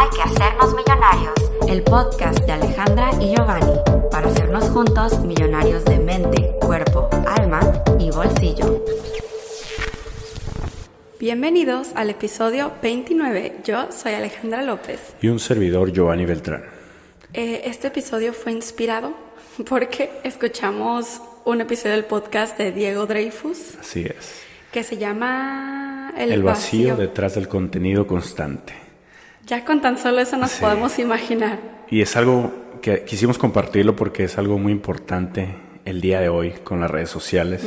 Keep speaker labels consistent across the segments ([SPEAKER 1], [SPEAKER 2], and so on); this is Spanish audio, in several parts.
[SPEAKER 1] Hay que hacernos millonarios, el podcast de Alejandra y Giovanni, para hacernos juntos millonarios de mente, cuerpo, alma y bolsillo.
[SPEAKER 2] Bienvenidos al episodio 29. Yo soy Alejandra López.
[SPEAKER 3] Y un servidor Giovanni Beltrán.
[SPEAKER 2] Eh, este episodio fue inspirado porque escuchamos un episodio del podcast de Diego Dreyfus.
[SPEAKER 3] Así es.
[SPEAKER 2] Que se llama
[SPEAKER 3] El, vacío, detrás del contenido constante.
[SPEAKER 2] Ya con tan solo eso nos podemos imaginar.
[SPEAKER 3] Y es algo que quisimos compartirlo porque es algo muy importante el día de hoy con las redes sociales,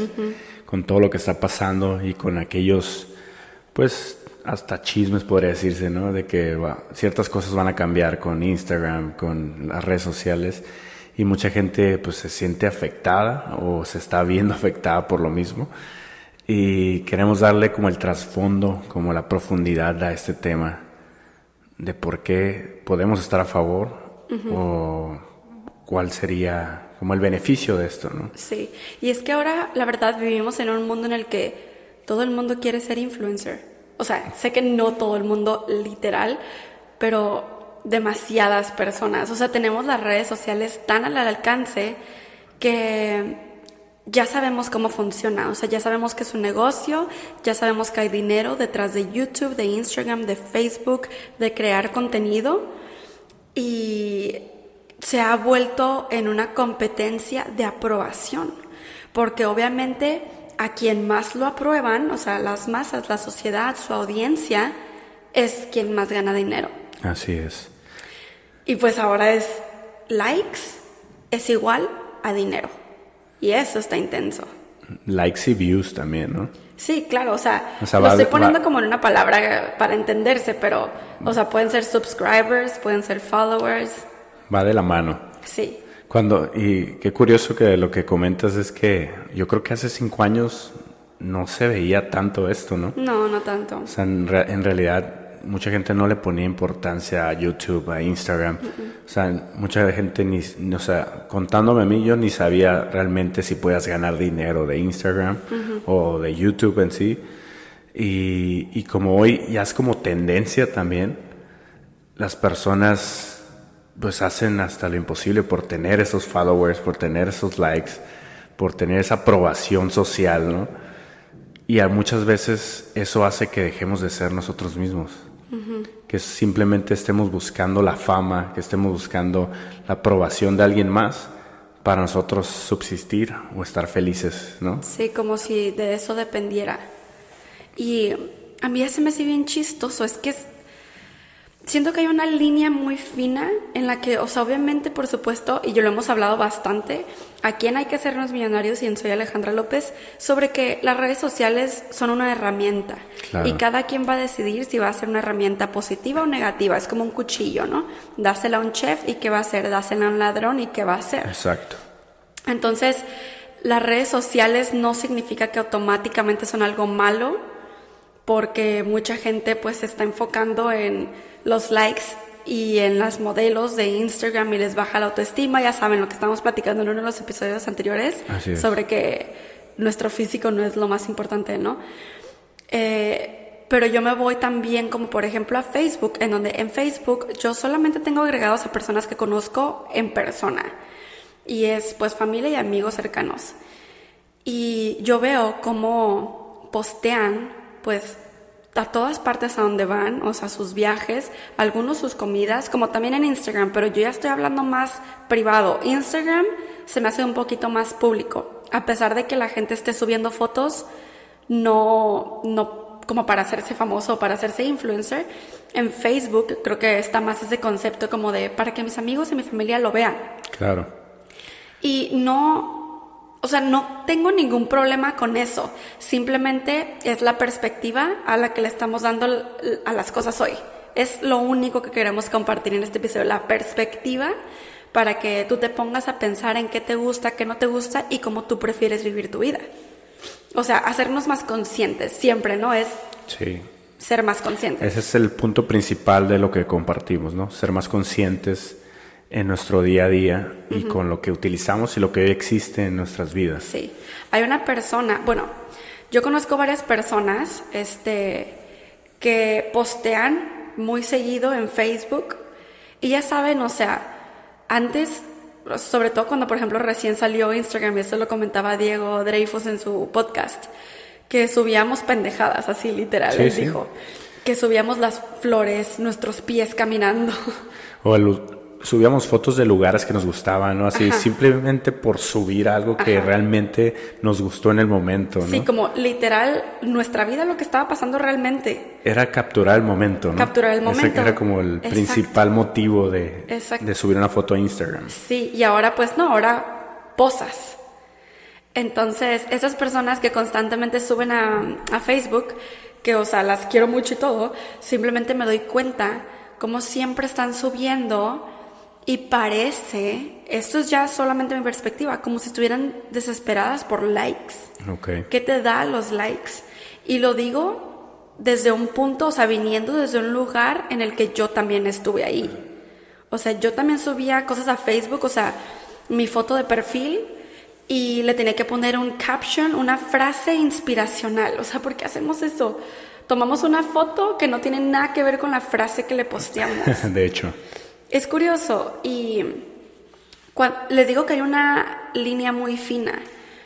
[SPEAKER 3] con todo lo que está pasando y con aquellos, pues, hasta chismes podría decirse, ¿no? De que ciertas cosas van a cambiar con Instagram, con las redes sociales y mucha gente pues se siente afectada o se está viendo afectada por lo mismo y queremos darle como el trasfondo, como la profundidad a este tema de por qué podemos estar a favor o cuál sería como el beneficio de esto, ¿no?
[SPEAKER 2] Sí, y es que ahora la verdad vivimos en un mundo en el que todo el mundo quiere ser influencer. O sea, sé que no todo el mundo literal, pero demasiadas personas. O sea, tenemos las redes sociales tan al alcance que ya sabemos cómo funciona, o sea, ya sabemos que es un negocio, ya sabemos que hay dinero detrás de YouTube, de Instagram, de Facebook, de crear contenido y se ha vuelto en una competencia de aprobación, porque obviamente a quien más lo aprueban, o sea, las masas, la sociedad, su audiencia, es quien más gana dinero.
[SPEAKER 3] Así es.
[SPEAKER 2] Y pues ahora es likes es igual a dinero. Y eso está intenso.
[SPEAKER 3] Likes y views también, ¿no?
[SPEAKER 2] Sí, claro, o sea, lo estoy poniendo como en una palabra para entenderse, pero, o sea, pueden ser subscribers, pueden ser followers.
[SPEAKER 3] Va de la mano.
[SPEAKER 2] Sí.
[SPEAKER 3] Cuando, y qué curioso que lo que comentas es que yo creo que hace cinco años no se veía tanto esto, ¿no?
[SPEAKER 2] No, no tanto.
[SPEAKER 3] O sea, en, en realidad mucha gente no le ponía importancia a YouTube, a Instagram. O sea, mucha gente ni, o sea, contándome a mí, yo ni sabía realmente si podías ganar dinero de Instagram o de YouTube en sí. Y, y, como hoy ya es como tendencia también, las personas pues hacen hasta lo imposible por tener esos followers, por tener esos likes, por tener esa aprobación social, ¿no? Y a muchas veces eso hace que dejemos de ser nosotros mismos que simplemente estemos buscando la fama, que estemos buscando la aprobación de alguien más para nosotros subsistir o estar felices, ¿no?
[SPEAKER 2] Sí, como si de eso dependiera. Y a mí ese me hace bien chistoso, es que siento que hay una línea muy fina en la que, o sea, obviamente, por supuesto, y yo lo hemos hablado bastante, a quién hay que hacernos millonarios y en Soy Alejandra López, sobre que las redes sociales son una herramienta y cada quien va a decidir si va a ser una herramienta positiva o negativa. Es como un cuchillo, ¿no? Dásela a un chef y qué va a hacer, dásela a un ladrón y qué va a hacer.
[SPEAKER 3] Exacto.
[SPEAKER 2] Entonces, las redes sociales no significa que automáticamente son algo malo, porque mucha gente pues se está enfocando en los likes y en las modelos de Instagram y les baja la autoestima. Ya saben lo que estamos platicando en uno de los episodios anteriores sobre que nuestro físico no es lo más importante, ¿no? Eh, pero yo me voy también como por ejemplo a Facebook, en donde en Facebook yo solamente tengo agregados a personas que conozco en persona. Y es pues familia y amigos cercanos. Y yo veo cómo postean pues a todas partes a donde van, o sea, sus viajes, algunos sus comidas, como también en Instagram, pero yo ya estoy hablando más privado. Instagram se me hace un poquito más público, a pesar de que la gente esté subiendo fotos, no, no como para hacerse famoso o para hacerse influencer. En Facebook creo que está más ese concepto como de para que mis amigos y mi familia lo vean.
[SPEAKER 3] Claro.
[SPEAKER 2] Y no, o sea, no tengo ningún problema con eso. Simplemente es la perspectiva a la que le estamos dando a las cosas hoy. Es lo único que queremos compartir en este episodio, la perspectiva para que tú te pongas a pensar en qué te gusta, qué no te gusta y cómo tú prefieres vivir tu vida. O sea, hacernos más conscientes, siempre, ¿no? Es
[SPEAKER 3] sí.
[SPEAKER 2] ser más conscientes.
[SPEAKER 3] Ese es el punto principal de lo que compartimos, ¿no? Ser más conscientes en nuestro día a día y con lo que utilizamos y lo que existe en nuestras vidas.
[SPEAKER 2] Sí. Hay una persona, bueno, yo conozco varias personas este, que postean muy seguido en Facebook. Y ya saben, o sea, antes, sobre todo cuando, por ejemplo, recién salió Instagram, y eso lo comentaba Diego Dreyfus en su podcast, que subíamos pendejadas, así literal,
[SPEAKER 3] Sí,
[SPEAKER 2] él
[SPEAKER 3] sí.
[SPEAKER 2] dijo. Que subíamos las flores, nuestros pies caminando.
[SPEAKER 3] O el- subíamos fotos de lugares que nos gustaban, ¿no? Así,
[SPEAKER 2] Ajá.
[SPEAKER 3] simplemente por subir algo que
[SPEAKER 2] Ajá.
[SPEAKER 3] realmente nos gustó en el momento, ¿no?
[SPEAKER 2] Sí, como literal, nuestra vida, lo que estaba pasando realmente.
[SPEAKER 3] Era capturar el momento, ¿no?
[SPEAKER 2] Capturar el
[SPEAKER 3] Ese
[SPEAKER 2] momento.
[SPEAKER 3] era como el
[SPEAKER 2] Exacto.
[SPEAKER 3] principal motivo de,
[SPEAKER 2] Exacto.
[SPEAKER 3] de subir una foto a Instagram.
[SPEAKER 2] Sí, y ahora pues no, ahora posas. Entonces, esas personas que constantemente suben a, a Facebook, que o sea, las quiero mucho y todo, simplemente me doy cuenta como siempre están subiendo y parece, esto es ya solamente mi perspectiva, como si estuvieran desesperadas por likes.
[SPEAKER 3] Ok.
[SPEAKER 2] ¿Qué te da los likes? Y lo digo desde un punto, o sea, viniendo desde un lugar en el que yo también estuve ahí. O sea, yo también subía cosas a Facebook, o sea, mi foto de perfil y le tenía que poner un caption, una frase inspiracional. O sea, ¿por qué hacemos eso? Tomamos una foto que no tiene nada que ver con la frase que le posteamos.
[SPEAKER 3] De hecho,
[SPEAKER 2] Es curioso y les digo que hay una línea muy fina,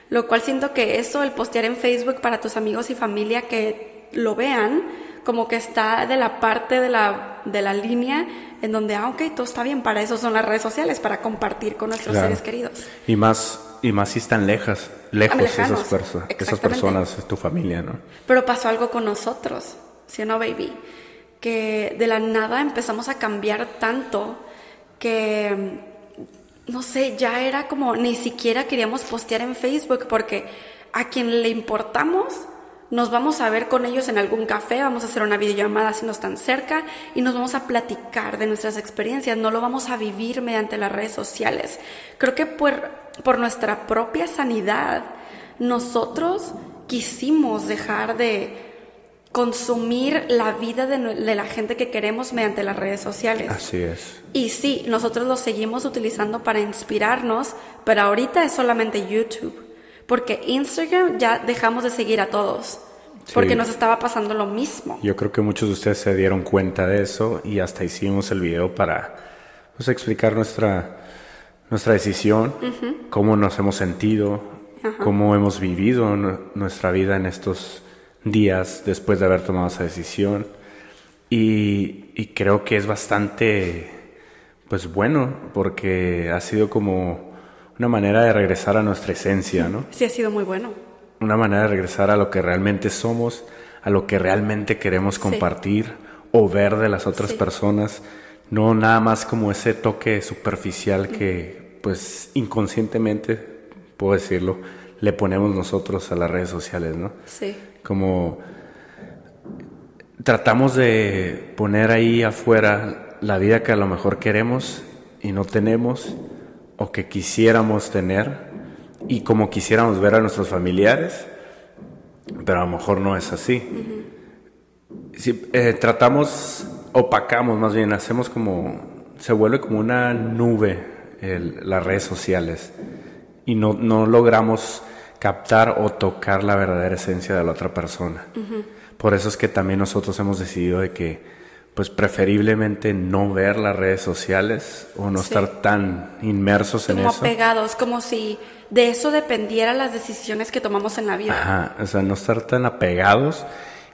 [SPEAKER 2] lo cual siento que eso, el postear en Facebook para tus amigos y familia que lo vean, como que está de la parte de la, de la línea en donde, ah, ok, todo está bien, para eso son las redes sociales, para compartir con nuestros
[SPEAKER 3] Claro.
[SPEAKER 2] seres queridos.
[SPEAKER 3] y más, y más si están lejas, lejos
[SPEAKER 2] lejanos,
[SPEAKER 3] esas, perso- esas personas, tu familia, ¿no?
[SPEAKER 2] Pero pasó algo con nosotros, ¿sí o no, baby? Que de la nada empezamos a cambiar tanto que, no sé, ya era como ni siquiera queríamos postear en Facebook porque a quien le importamos nos vamos a ver con ellos en algún café, vamos a hacer una videollamada si no están cerca y nos vamos a platicar de nuestras experiencias, no lo vamos a vivir mediante las redes sociales. Creo que por, por nuestra propia sanidad, nosotros quisimos dejar de consumir la vida de, la gente que queremos mediante las redes sociales.
[SPEAKER 3] Así es.
[SPEAKER 2] Y sí, nosotros lo seguimos utilizando para inspirarnos, pero ahorita es solamente YouTube. Porque Instagram ya dejamos de seguir a todos. Porque nos estaba pasando lo mismo.
[SPEAKER 3] Yo creo que muchos de ustedes se dieron cuenta de eso y hasta hicimos el video para pues, explicar nuestra, nuestra decisión, cómo nos hemos sentido, cómo hemos vivido nu- nuestra vida en estos días después de haber tomado esa decisión. Y, y creo que es bastante, pues bueno, porque ha sido como una manera de regresar a nuestra esencia, ¿no?
[SPEAKER 2] Sí, ha sido muy bueno.
[SPEAKER 3] una manera de regresar a lo que realmente somos, a lo que realmente queremos
[SPEAKER 2] Sí.
[SPEAKER 3] compartir o ver de las otras
[SPEAKER 2] Sí.
[SPEAKER 3] personas, no nada más como ese toque superficial que pues inconscientemente, puedo decirlo, le ponemos nosotros a las redes sociales, ¿no?
[SPEAKER 2] Sí.
[SPEAKER 3] Como tratamos de poner ahí afuera la vida que a lo mejor queremos y no tenemos o que quisiéramos tener y como quisiéramos ver a nuestros familiares, pero a lo mejor no es así. Sí, eh, tratamos, opacamos más bien, hacemos como, se vuelve como una nube el- las redes sociales y no, no logramos captar o tocar la verdadera esencia de la otra persona. Por eso es que también nosotros hemos decidido de que, pues preferiblemente no ver las redes sociales o no
[SPEAKER 2] Sí.
[SPEAKER 3] estar tan inmersos en
[SPEAKER 2] Como
[SPEAKER 3] eso.
[SPEAKER 2] apegados, como si de eso dependieran las decisiones que tomamos en la vida.
[SPEAKER 3] Ajá, o sea, no estar tan apegados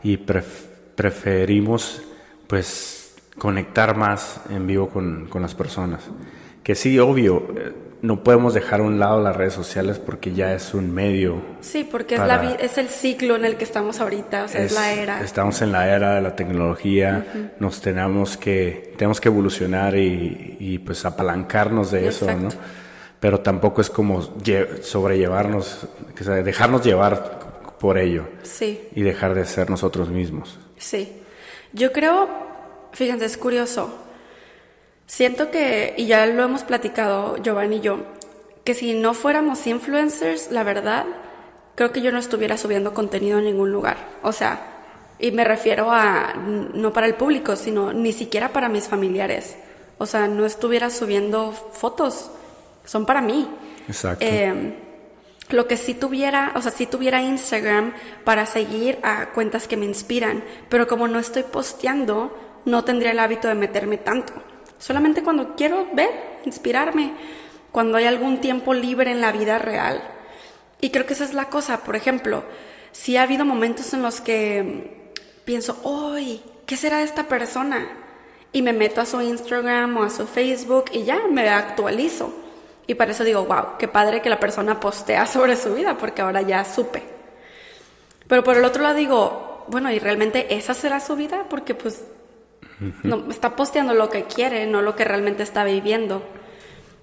[SPEAKER 3] y pref- preferimos pues conectar más en vivo con, con las personas. Que sí, obvio, eh, no podemos dejar a un lado las redes sociales porque ya es un medio.
[SPEAKER 2] Sí, porque es,
[SPEAKER 3] Para-
[SPEAKER 2] la vi- es el ciclo en el que estamos ahorita, o sea, es, la era.
[SPEAKER 3] Estamos en la era de la tecnología, nos tenemos que, tenemos que evolucionar y, y, pues apalancarnos de eso, ¿no? Pero tampoco es como lle- sobrellevarnos, que sea, dejarnos llevar por ello
[SPEAKER 2] Sí.
[SPEAKER 3] y dejar de ser nosotros mismos.
[SPEAKER 2] Sí. Yo creo, fíjense, es curioso. Siento que, y ya lo hemos platicado Giovanni y yo, que si no fuéramos influencers, la verdad, creo que yo no estuviera subiendo contenido en ningún lugar. O sea, y me refiero a no para el público, sino ni siquiera para mis familiares. O sea, no estuviera subiendo fotos, son para mí.
[SPEAKER 3] Exacto.
[SPEAKER 2] Eh, lo que sí tuviera, o sea, sí tuviera Instagram para seguir a cuentas que me inspiran, pero como no estoy posteando, no tendría el hábito de meterme tanto. Solamente cuando quiero ver, inspirarme, cuando hay algún tiempo libre en la vida real. Y creo que esa es la cosa. Por ejemplo, si ha habido momentos en los que pienso, ¡ay! ¿Qué será esta persona? Y me meto a su Instagram o a su Facebook y ya me actualizo. Y para eso digo, wow, qué padre que la persona postea sobre su vida, porque ahora ya supe. Pero por el otro lado digo, bueno, ¿y realmente esa será su vida? Porque pues no, está posteando lo que quiere, no lo que realmente está viviendo.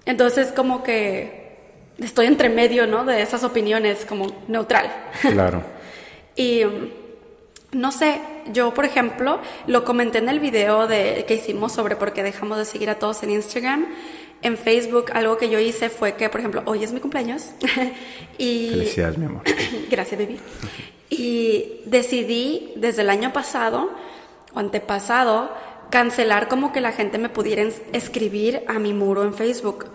[SPEAKER 2] Entonces como que estoy entre medio, ¿no? De esas opiniones, como neutral.
[SPEAKER 3] Claro.
[SPEAKER 2] y no sé, yo por ejemplo lo comenté en el video de, que hicimos sobre por qué dejamos de seguir a todos en Instagram. En Facebook algo que yo hice fue que, por ejemplo, hoy es mi cumpleaños y...
[SPEAKER 3] Felicidades, mi amor.
[SPEAKER 2] Gracias, baby. Y decidí desde el año pasado o antepasado cancelar como que la gente me pudiera escribir a mi muro en Facebook.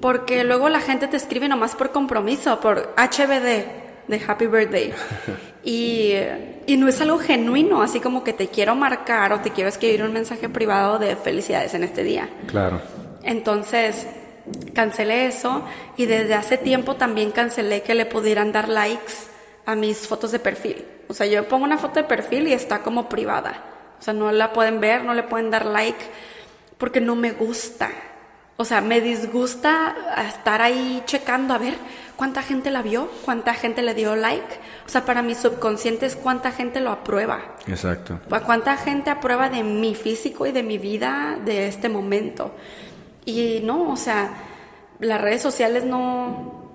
[SPEAKER 2] Porque luego la gente te escribe nomás por compromiso, por HBD, de Happy Birthday. Y, y, no es algo genuino, así como que te quiero marcar o te quiero escribir un mensaje privado de felicidades en este día.
[SPEAKER 3] Claro.
[SPEAKER 2] Entonces, cancelé eso y desde hace tiempo también cancelé que le pudieran dar likes a mis fotos de perfil. O sea, yo pongo una foto de perfil y está como privada. O sea, no la pueden ver, no le pueden dar like porque no me gusta. O sea, me disgusta estar ahí checando a ver cuánta gente la vio, cuánta gente le dio like. O sea, para mi subconsciente es cuánta gente lo aprueba.
[SPEAKER 3] Exacto.
[SPEAKER 2] Cuánta gente aprueba de mi físico y de mi vida de este momento. Y no, o sea, las redes sociales no,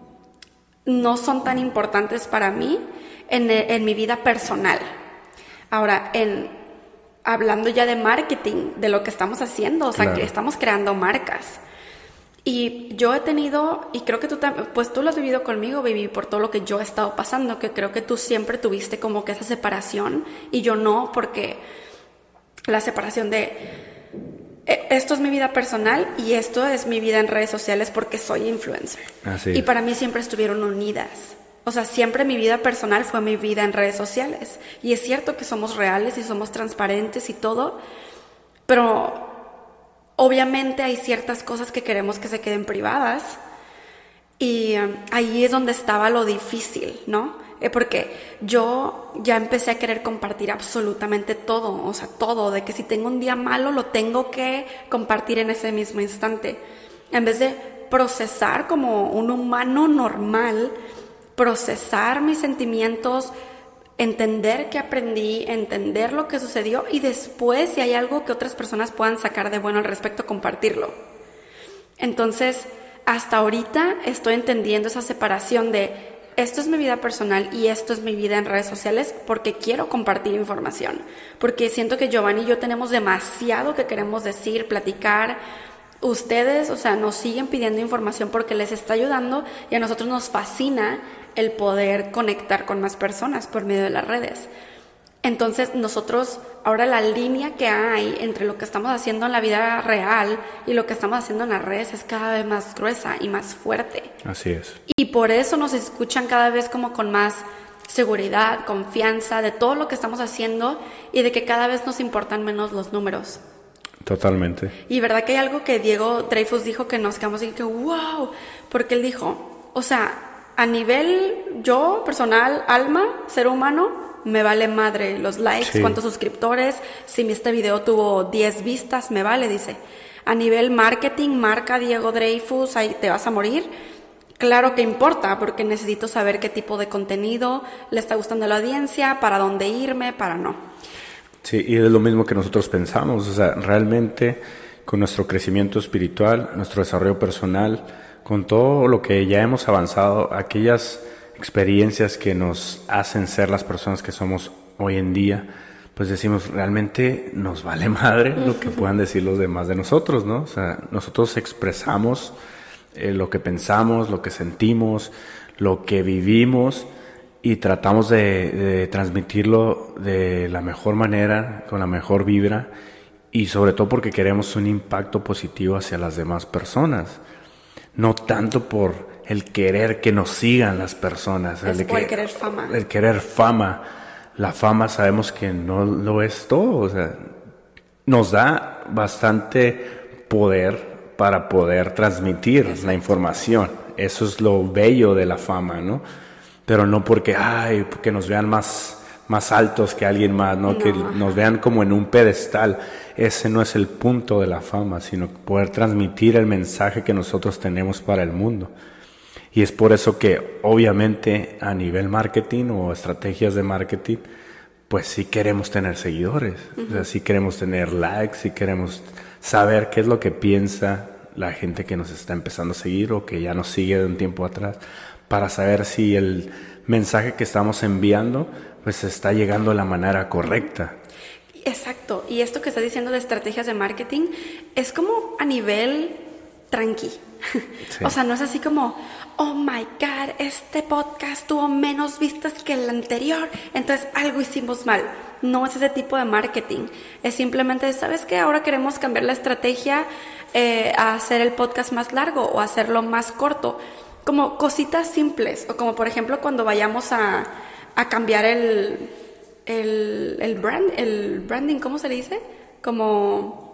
[SPEAKER 2] no son tan importantes para mí en, en mi vida personal. Ahora, en, hablando ya de marketing, de lo que estamos haciendo, o sea, que estamos creando marcas. Y yo he tenido, y creo que tú también, pues tú lo has vivido conmigo, baby, por todo lo que yo he estado pasando, que creo que tú siempre tuviste como que esa separación y yo no, porque la separación de e, esto es mi vida personal y esto es mi vida en redes sociales porque soy influencer. Y para mí siempre estuvieron unidas. O sea, siempre mi vida personal fue mi vida en redes sociales. Y es cierto que somos reales y somos transparentes y todo, pero obviamente hay ciertas cosas que queremos que se queden privadas. Y um, ahí es donde estaba lo difícil, ¿no? Eh, porque yo ya empecé a querer compartir absolutamente todo, o sea, todo, de que si tengo un día malo lo tengo que compartir en ese mismo instante. En vez de procesar como un humano normal, procesar mis sentimientos, entender que aprendí, entender lo que sucedió y después si hay algo que otras personas puedan sacar de bueno al respecto, compartirlo. Entonces, hasta ahorita estoy entendiendo esa separación de esto es mi vida personal y esto es mi vida en redes sociales porque quiero compartir información, porque siento que Giovanni y yo tenemos demasiado que queremos decir, platicar. Ustedes, o sea, nos siguen pidiendo información porque les está ayudando y a nosotros nos fascina el poder conectar con más personas por medio de las redes. Entonces nosotros, ahora la línea que hay entre lo que estamos haciendo en la vida real y lo que estamos haciendo en las redes es cada vez más gruesa y más fuerte.
[SPEAKER 3] Así es.
[SPEAKER 2] Y por eso nos escuchan cada vez como con más seguridad, confianza de todo lo que estamos haciendo y de que cada vez nos importan menos los números.
[SPEAKER 3] Totalmente.
[SPEAKER 2] Y verdad que hay algo que Diego Dreyfus dijo que nos quedamos y que wow, porque él dijo, o sea, a nivel yo, personal, alma, ser humano, me vale madre los likes, cuántos suscriptores, si este video tuvo 10 vistas, me vale, dice. A nivel marketing, marca Diego Dreyfus, ahí te vas a morir. Claro que importa, porque necesito saber qué tipo de contenido le está gustando a la audiencia, para dónde irme, para no.
[SPEAKER 3] Sí, y es lo mismo que nosotros pensamos, o sea, realmente con nuestro crecimiento espiritual, nuestro desarrollo personal, con todo lo que ya hemos avanzado, aquellas experiencias que nos hacen ser las personas que somos hoy en día, pues decimos, realmente nos vale madre lo que puedan decir los demás de nosotros, ¿no? O sea, nosotros expresamos eh, lo que pensamos, lo que sentimos, lo que vivimos y tratamos de, de transmitirlo de la mejor manera, con la mejor vibra y sobre todo porque queremos un impacto positivo hacia las demás personas no tanto por el querer que nos sigan las personas.
[SPEAKER 2] el, querer fama.
[SPEAKER 3] El querer fama. La fama sabemos que no lo es todo. O sea, nos da bastante poder para poder transmitir la información. Eso es lo bello de la fama, ¿no? Pero no porque, ay, que nos vean más, más altos que alguien más, ¿no? Que nos vean como en un pedestal. Ese no es el punto de la fama, sino poder transmitir el mensaje que nosotros tenemos para el mundo. Y es por eso que obviamente a nivel marketing o estrategias de marketing, pues sí queremos tener seguidores, o sea, sí queremos tener likes, sí queremos saber qué es lo que piensa la gente que nos está empezando a seguir o que ya nos sigue de un tiempo atrás, para saber si el mensaje que estamos enviando pues está llegando de la manera correcta.
[SPEAKER 2] Exacto, y esto que estás diciendo de estrategias de marketing es como a nivel tranqui. O sea, no es así como, oh my God, este podcast tuvo menos vistas que el anterior, entonces algo hicimos mal. No es ese tipo de marketing. Es simplemente, ¿sabes qué? Ahora queremos cambiar la estrategia eh, a hacer el podcast más largo o hacerlo más corto. Como cositas simples. O como por ejemplo cuando vayamos a, a cambiar el, el, el, brand, el branding, ¿cómo se le dice? Como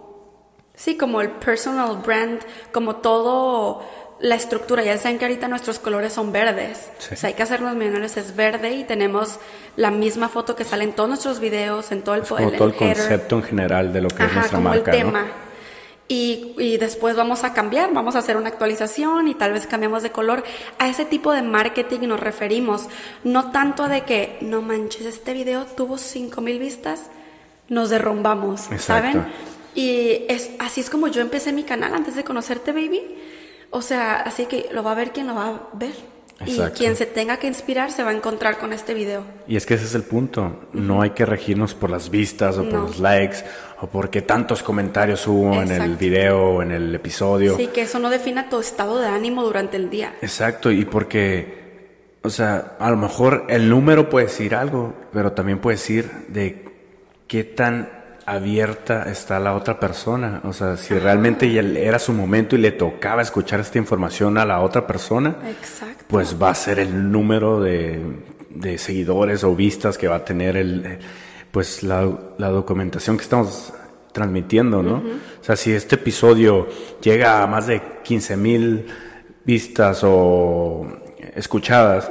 [SPEAKER 2] Sí, como el personal brand, como todo la estructura. Ya saben que ahorita nuestros colores son verdes. O sea, hay que hacernos millonarios es verde y tenemos la misma foto que sale en todos nuestros videos, en todo el,
[SPEAKER 3] como todo el, concepto en general de lo que es nuestra como marca. El tema.
[SPEAKER 2] Y, y, después vamos a cambiar, vamos a hacer una actualización y tal vez cambiamos de color. A ese tipo de marketing nos referimos, no tanto de que, no manches, este video tuvo 5000 vistas, nos derrumbamos, ¿saben? Y es, así es como yo empecé mi canal antes de conocerte, baby. O sea, así que lo va a ver quien lo va a ver. Y quien se tenga que inspirar se va a encontrar con este video.
[SPEAKER 3] Y es que ese es el punto. No hay que regirnos por las vistas o por los likes o porque tantos comentarios hubo en el video o en el episodio.
[SPEAKER 2] Sí, que eso no defina tu estado de ánimo durante el día.
[SPEAKER 3] Exacto, y porque, o sea, a lo mejor el número puede decir algo, pero también puede decir de qué tan abierta está la otra persona. O sea, si realmente era su momento y le tocaba escuchar esta información a la otra persona, pues va a ser el número de, seguidores o vistas que va a tener el, pues la, documentación que estamos transmitiendo, ¿no? O sea, si este episodio llega a más de 15 mil vistas o escuchadas,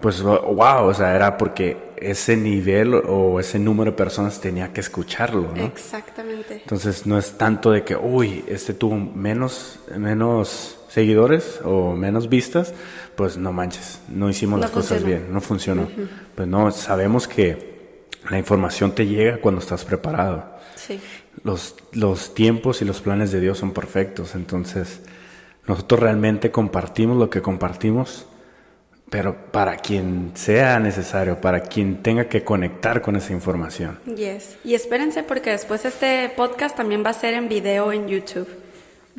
[SPEAKER 3] pues wow, o sea, era porque ese nivel o ese número de personas tenía que escucharlo, ¿no?
[SPEAKER 2] Exactamente.
[SPEAKER 3] Entonces no es tanto de que, uy, este tuvo menos, menos seguidores o menos vistas, pues no manches, no hicimos las cosas bien, no funcionó. Pues no, sabemos que la información te llega cuando estás preparado.
[SPEAKER 2] Sí.
[SPEAKER 3] Los, los tiempos y los planes de Dios son perfectos, entonces nosotros realmente compartimos lo que compartimos pero para quien sea necesario, para quien tenga que conectar con esa información.
[SPEAKER 2] Yes. Y espérense porque después este podcast también va a ser en video en YouTube.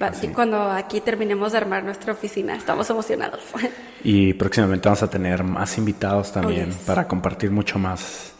[SPEAKER 2] Va, Cuando aquí terminemos de armar nuestra oficina, estamos emocionados.
[SPEAKER 3] Y próximamente vamos a tener más invitados también oh, para compartir mucho más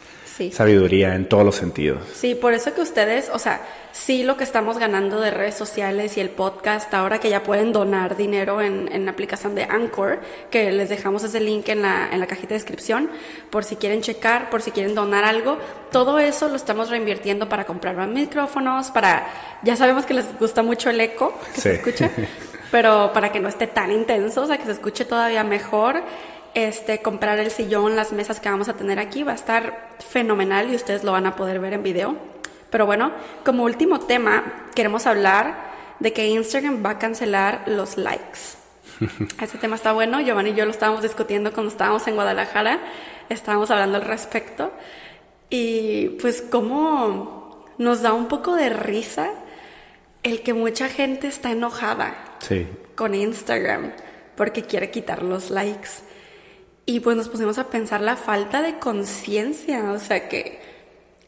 [SPEAKER 3] sabiduría en todos los sentidos.
[SPEAKER 2] Sí, por eso que ustedes, o sea, sí lo que estamos ganando de redes sociales y el podcast, ahora que ya pueden donar dinero en, en la aplicación de Anchor, que les dejamos ese link en la, en la cajita de descripción, por si quieren checar, por si quieren donar algo, todo eso lo estamos reinvirtiendo para comprar más micrófonos, para, ya sabemos que les gusta mucho el eco que se escucha, pero para que no esté tan intenso, o sea, que se escuche todavía mejor este, comprar el sillón, las mesas que vamos a tener aquí, va a estar fenomenal y ustedes lo van a poder ver en video. Pero bueno, como último tema, queremos hablar de que Instagram va a cancelar los likes. Ese tema está bueno, Giovanni y yo lo estábamos discutiendo cuando estábamos en Guadalajara, estábamos hablando al respecto y pues como nos da un poco de risa el que mucha gente está enojada con Instagram porque quiere quitar los likes. Y pues nos pusimos a pensar la falta de conciencia, o sea que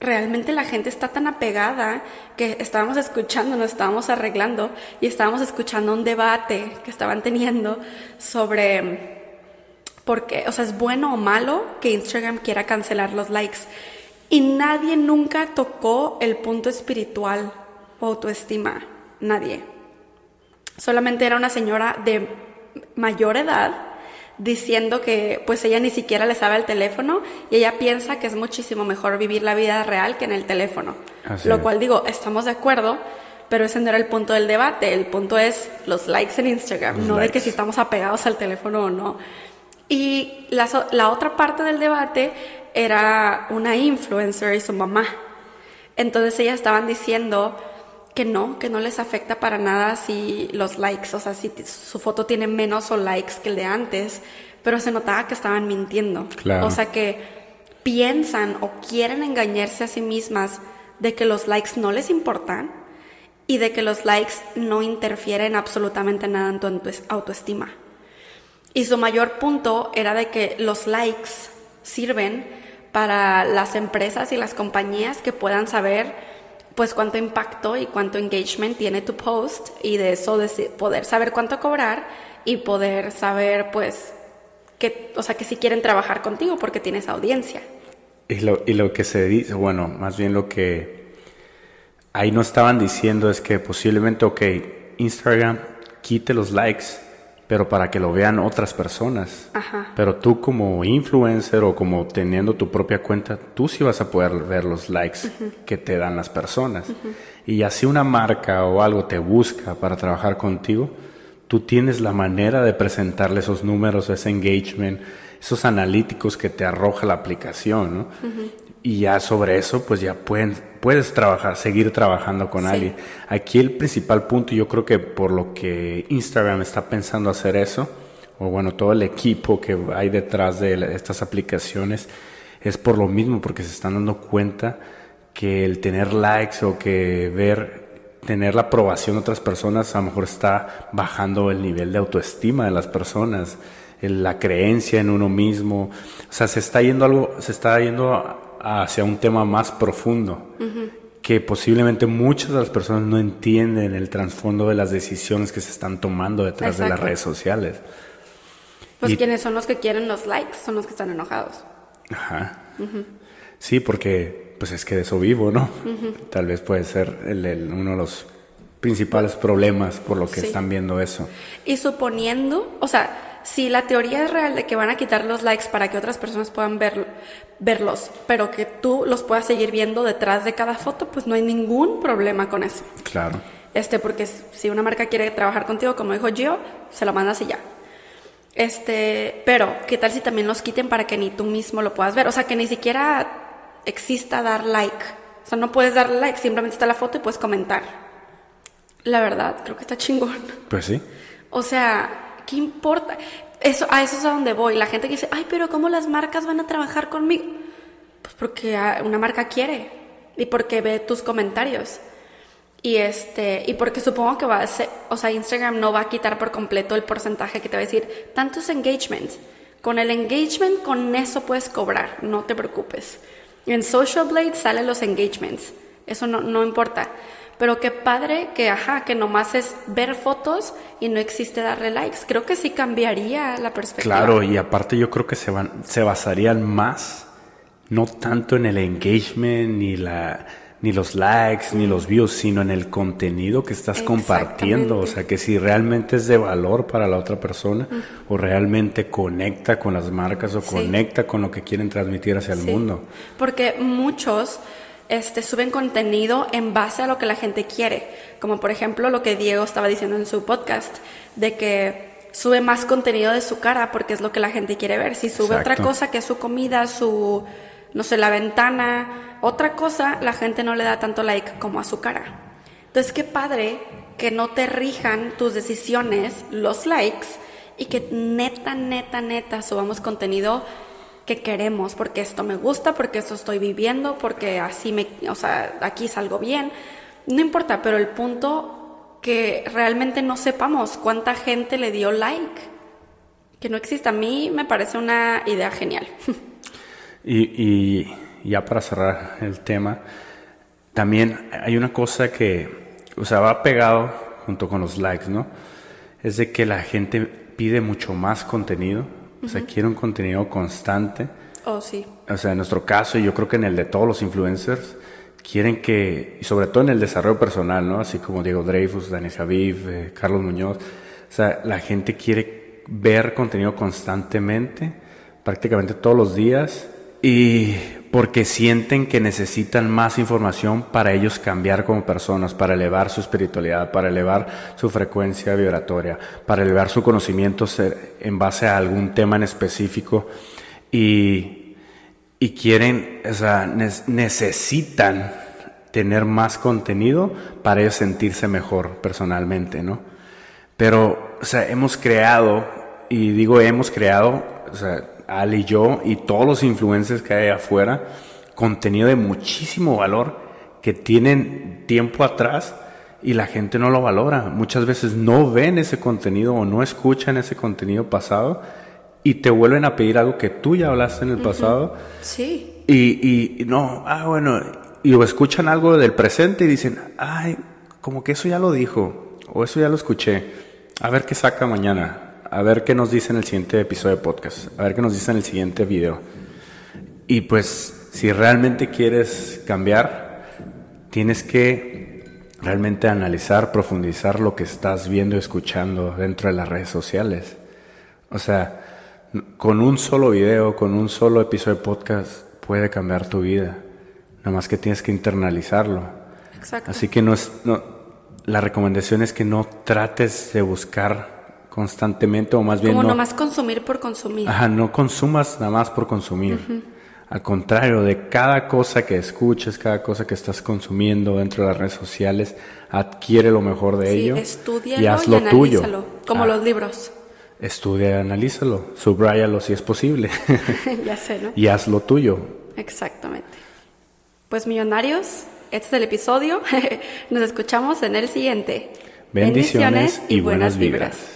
[SPEAKER 2] realmente la gente está tan apegada que estábamos escuchando, nos estábamos arreglando y estábamos escuchando un debate que estaban teniendo sobre por qué, o sea, es bueno o malo que Instagram quiera cancelar los likes. Y nadie nunca tocó el punto espiritual o autoestima, nadie. Solamente era una señora de mayor edad diciendo que pues ella ni siquiera le sabe el teléfono y ella piensa que es muchísimo mejor vivir la vida real que en el teléfono. Lo cual digo, estamos de acuerdo, pero ese no era el punto del debate. El punto es los likes en Instagram, no de que si estamos apegados al teléfono o no. Y la, la otra parte del debate era una influencer y su mamá. Entonces ellas estaban diciendo que no, que no les afecta para nada si los likes, o sea, si su foto tiene menos o likes que el de antes, pero se notaba que estaban mintiendo. O sea, que piensan o quieren engañarse a sí mismas de que los likes no les importan y de que los likes no interfieren absolutamente nada en tu autoestima. Y su mayor punto era de que los likes sirven para las empresas y las compañías que puedan saber pues cuánto impacto y cuánto engagement tiene tu post y de eso de poder saber cuánto cobrar y poder saber pues que, o sea, que si quieren trabajar contigo porque tienes audiencia.
[SPEAKER 3] Y lo, y lo que se dice, bueno, más bien lo que ahí no estaban diciendo es que posiblemente, ok, Instagram quite los likes pero para que lo vean otras personas. Pero tú como influencer o como teniendo tu propia cuenta, tú sí vas a poder ver los likes que te dan las personas. Y así una marca o algo te busca para trabajar contigo, tú tienes la manera de presentarle esos números, ese engagement, esos analíticos que te arroja la aplicación, ¿no? y ya sobre eso pues ya pueden, puedes trabajar, seguir trabajando con alguien. Aquí el principal punto, yo creo que por lo que Instagram está pensando hacer eso, o bueno, todo el equipo que hay detrás de estas aplicaciones, es por lo mismo, porque se están dando cuenta que el tener likes o que ver, tener la aprobación de otras personas, a lo mejor está bajando el nivel de autoestima de las personas, la creencia en uno mismo, o sea, se está yendo algo, se está yendo hacia un tema más profundo, que posiblemente muchas de las personas no entienden el trasfondo de las decisiones que se están tomando detrás de las redes sociales.
[SPEAKER 2] Pues quienes son los que quieren los likes son los que están enojados.
[SPEAKER 3] Ajá. Sí, porque pues es que de eso vivo, ¿no? Tal vez puede ser uno de los principales problemas por lo que están viendo eso.
[SPEAKER 2] Y suponiendo, o sea, si la teoría es real de que van a quitar los likes para que otras personas puedan verlos, pero que tú los puedas seguir viendo detrás de cada foto, pues no hay ningún problema con eso.
[SPEAKER 3] Claro.
[SPEAKER 2] Este, porque si una marca quiere trabajar contigo, como dijo Gio, se lo mandas y ya. Este, pero, ¿qué tal si también los quiten para que ni tú mismo lo puedas ver? O sea, que ni siquiera exista dar like. O sea, no puedes dar like, simplemente está la foto y puedes comentar. La verdad, creo que está chingón.
[SPEAKER 3] Pues sí.
[SPEAKER 2] O sea, ¿qué importa? Eso, a eso es a donde voy. La gente que dice, ay, pero ¿cómo las marcas van a trabajar conmigo? Pues porque una marca quiere y porque ve tus comentarios. Y este, y porque supongo que va a ser, o sea, Instagram no va a quitar por completo el porcentaje que te va a decir, tantos engagements. Con el engagement, con eso puedes cobrar, no te preocupes. En Social Blade salen los engagements, eso no, no importa. Pero qué padre que, ajá, que nomás es ver fotos y no existe darle likes. Creo que sí cambiaría la perspectiva.
[SPEAKER 3] Claro, y aparte yo creo que se, van, se basarían más, no tanto en el engagement, ni, la, ni los likes, ni los views, sino en el contenido que estás compartiendo. O sea, que si realmente es de valor para la otra persona o realmente conecta con las marcas o conecta con lo que quieren transmitir hacia el mundo.
[SPEAKER 2] Porque muchos este, suben contenido en base a lo que la gente quiere, como por ejemplo lo que Diego estaba diciendo en su podcast, de que sube más contenido de su cara porque es lo que la gente quiere ver. Si sube otra cosa que es su comida, su, no sé, la ventana, otra cosa, la gente no le da tanto like como a su cara. Entonces, qué padre que no te rijan tus decisiones, los likes, y que neta, neta, neta subamos contenido que queremos, porque esto me gusta, porque esto estoy viviendo, porque así me, o sea, aquí salgo bien. No importa, pero el punto que realmente no sepamos cuánta gente le dio like, que no exista. A mí me parece una idea genial.
[SPEAKER 3] Y, y ya para cerrar el tema, también hay una cosa que, o sea, va pegado junto con los likes, ¿no? Es de que la gente pide mucho más contenido o sea, quiere un contenido constante.
[SPEAKER 2] Oh, sí.
[SPEAKER 3] O sea, en nuestro caso, y yo creo que en el de todos los influencers, quieren que, y sobre todo en el desarrollo personal, ¿no? Así como Diego Dreyfus, Dani Javiv, eh, Carlos Muñoz. O sea, la gente quiere ver contenido constantemente, prácticamente todos los días, y porque sienten que necesitan más información para ellos cambiar como personas, para elevar su espiritualidad, para elevar su frecuencia vibratoria, para elevar su conocimiento en base a algún tema en específico y, y quieren, o sea, necesitan tener más contenido para ellos sentirse mejor personalmente, ¿no? Pero, o sea, hemos creado, y digo hemos creado, o sea, Al y yo y todos los influencers que hay afuera, contenido de muchísimo valor que tienen tiempo atrás y la gente no lo valora. Muchas veces no ven ese contenido o no escuchan ese contenido pasado y te vuelven a pedir algo que tú ya hablaste en el pasado.
[SPEAKER 2] Sí.
[SPEAKER 3] Y, y, no, ah, bueno, y escuchan algo del presente y dicen, ay, como que eso ya lo dijo o eso ya lo escuché. A ver qué saca mañana. A ver qué nos dice en el siguiente episodio de podcast. A ver qué nos dice en el siguiente video. Y pues, si realmente quieres cambiar, tienes que realmente analizar, profundizar lo que estás viendo y escuchando dentro de las redes sociales. O sea, con un solo video, con un solo episodio de podcast, puede cambiar tu vida. Nada más que tienes que internalizarlo.
[SPEAKER 2] Exacto.
[SPEAKER 3] Así que no es, no, la recomendación es que no trates de buscar constantemente o más bien...
[SPEAKER 2] Como
[SPEAKER 3] no,
[SPEAKER 2] nomás consumir por consumir.
[SPEAKER 3] Ajá, no consumas nada más por consumir. Al contrario, de cada cosa que escuches, cada cosa que estás consumiendo dentro de las redes sociales, adquiere lo mejor de
[SPEAKER 2] sí,
[SPEAKER 3] ello
[SPEAKER 2] estúdialo
[SPEAKER 3] y hazlo
[SPEAKER 2] analízalo,
[SPEAKER 3] tuyo.
[SPEAKER 2] Como
[SPEAKER 3] Ah,
[SPEAKER 2] los libros.
[SPEAKER 3] Estudia y analízalo, subráyalo si es posible
[SPEAKER 2] ya sé, ¿no?
[SPEAKER 3] y hazlo tuyo.
[SPEAKER 2] Exactamente. Pues millonarios, este es el episodio. Nos escuchamos en el siguiente.
[SPEAKER 3] Bendiciones y buenas vibras.